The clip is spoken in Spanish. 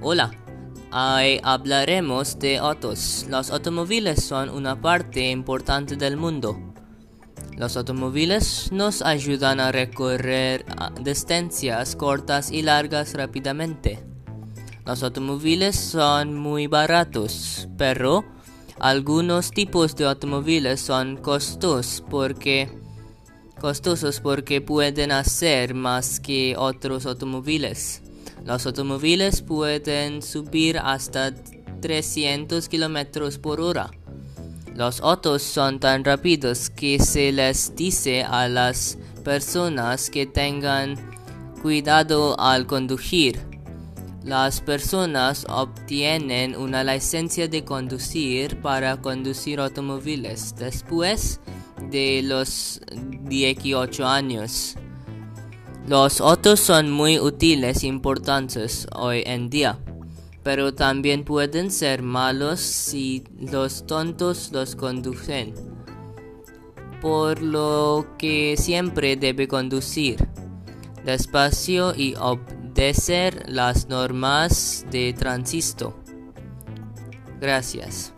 Hola, hoy hablaremos de autos. Los automóviles son una parte importante del mundo. Los automóviles nos ayudan a recorrer ah, distancias cortas y largas rápidamente. Los automóviles son muy baratos, pero algunos tipos de automóviles son costosos porque costosos porque pueden hacer más que otros automóviles. Los automóviles pueden subir hasta 300 km por hora. Los autos son tan rápidos que se les dice a las personas que tengan cuidado al conducir. Las personas obtienen una licencia de conducir para conducir automóviles después de los 18 años. Los autos son muy útiles e importantes hoy en día, pero también pueden ser malos si los tontos los conducen, por lo que siempre debe conducir despacio y obedecer las normas de tránsito. Gracias.